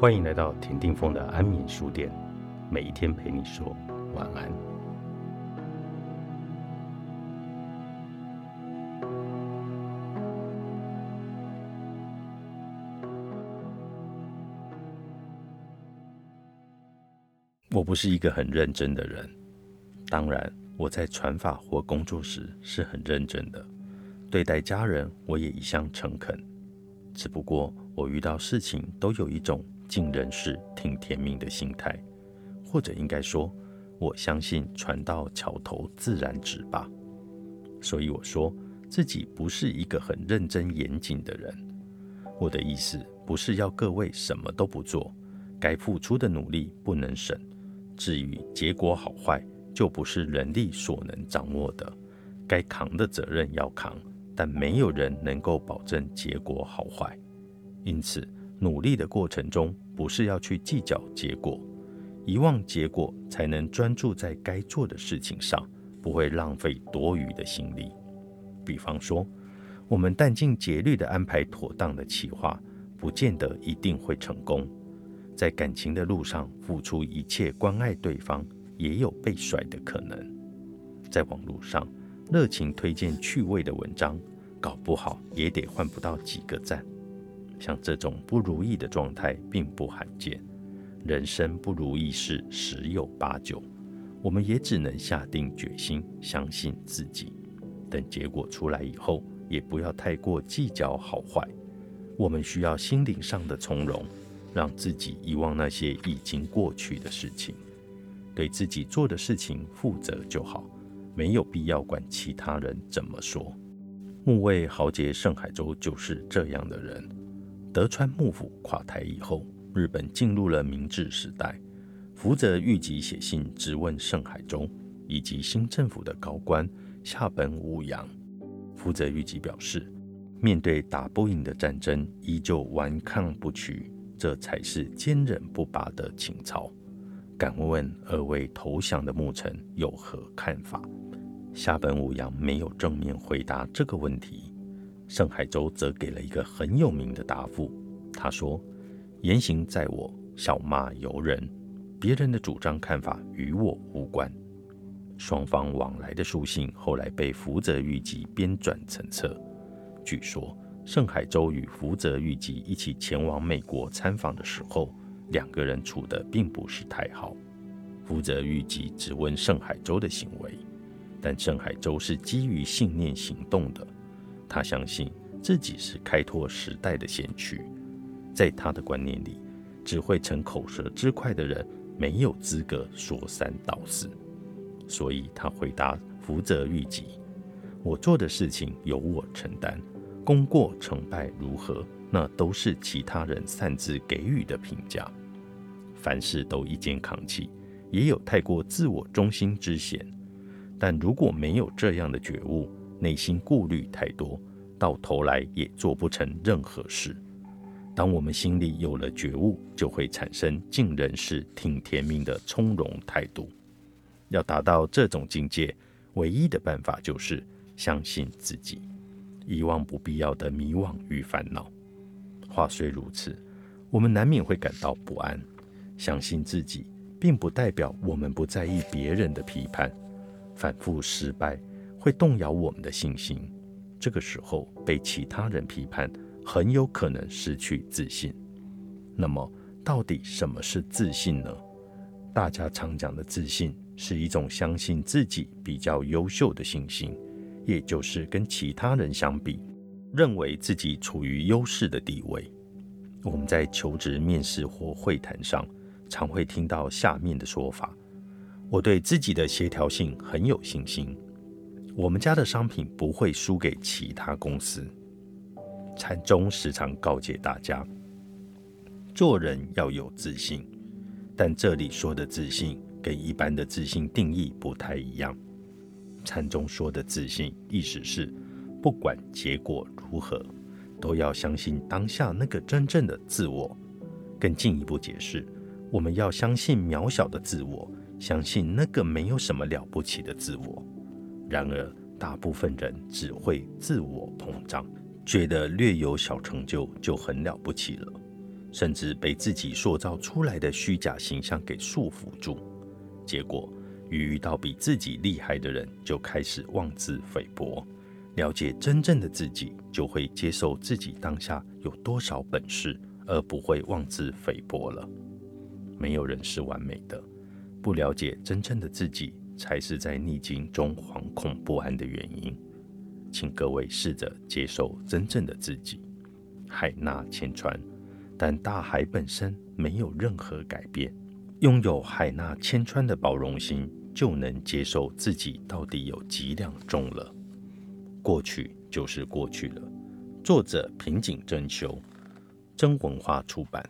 欢迎来到田定峰的安眠书店，每一天陪你说晚安。我不是一个很认真的人，当然我在传法或工作时是很认真的，对待家人我也一向诚恳。只不过我遇到事情都有一种尽人事听天命的心态，或者应该说，我相信船到桥头自然直吧。所以我说自己不是一个很认真严谨的人。我的意思不是要各位什么都不做，该付出的努力不能省。至于结果好坏，就不是人力所能掌握的。该扛的责任要扛，但没有人能够保证结果好坏。因此，努力的过程中，不是要去计较结果，遗忘结果，才能专注在该做的事情上，不会浪费多余的心力。比方说，我们殚尽竭虑的安排妥当的企划，不见得一定会成功。在感情的路上付出一切关爱对方，也有被甩的可能。在网络上热情推荐趣味的文章，搞不好也得换不到几个赞。像这种不如意的状态并不罕见，人生不如意事十有八九，我们也只能下定决心，相信自己。等结果出来以后，也不要太过计较好坏。我们需要心灵上的从容。让自己遗忘那些已经过去的事情，对自己做的事情负责就好，没有必要管其他人怎么说。木卫豪杰盛海洲就是这样的人。德川幕府垮台以后，日本进入了明治时代。福泽谕吉写信质问盛海舟以及新政府的高官下本武阳。福泽谕吉表示，面对打不赢的战争，依旧顽抗不屈。这才是坚韧不拔的情操。敢问二位投降的牧臣有何看法？下本武阳没有正面回答这个问题，盛海洲则给了一个很有名的答复。他说：“言行在我，笑骂由人，别人的主张看法与我无关。”双方往来的书信后来被福泽谕吉编纂成册，据说。盛海洲与福泽谕吉一起前往美国参访的时候，两个人处得并不是太好。福泽谕吉质问盛海洲的行为，但盛海洲是基于信念行动的。他相信自己是开拓时代的先驱，在他的观念里，只会逞口舌之快的人没有资格说三道四。所以他回答福泽谕吉：“我做的事情由我承担。”功过成败如何，那都是其他人擅自给予的评价。凡事都一肩扛起，也有太过自我中心之嫌。但如果没有这样的觉悟，内心顾虑太多，到头来也做不成任何事。当我们心里有了觉悟，就会产生尽人事、听天命的从容态度。要达到这种境界，唯一的办法就是相信自己。遗忘不必要的迷惘与烦恼。话虽如此，我们难免会感到不安。相信自己，并不代表我们不在意别人的批判。反复失败会动摇我们的信心。这个时候被其他人批判，很有可能失去自信。那么，到底什么是自信呢？大家常讲的自信，是一种相信自己比较优秀的信心。也就是跟其他人相比，认为自己处于优势的地位。我们在求职面试或会谈上，常会听到下面的说法：我对自己的协调性很有信心，我们家的商品不会输给其他公司。禅宗时常告诫大家，做人要有自信，但这里说的自信，跟一般的自信定义不太一样。禅宗说的自信，意思是不管结果如何，都要相信当下那个真正的自我。更进一步解释，我们要相信渺小的自我，相信那个没有什么了不起的自我。然而，大部分人只会自我膨胀，觉得略有小成就就很了不起了。甚至被自己塑造出来的虚假形象给束缚住。结果，遇到比自己厉害的人，就开始妄自菲薄。了解真正的自己，就会接受自己当下有多少本事，而不会妄自菲薄了。没有人是完美的，不了解真正的自己，才是在逆境中惶恐不安的原因。请各位试着接受真正的自己。海纳千川，但大海本身没有任何改变。拥有海纳千川的包容心，就能接受自己到底有几两重了。过去就是过去了。作者：平井真修，真文化出版。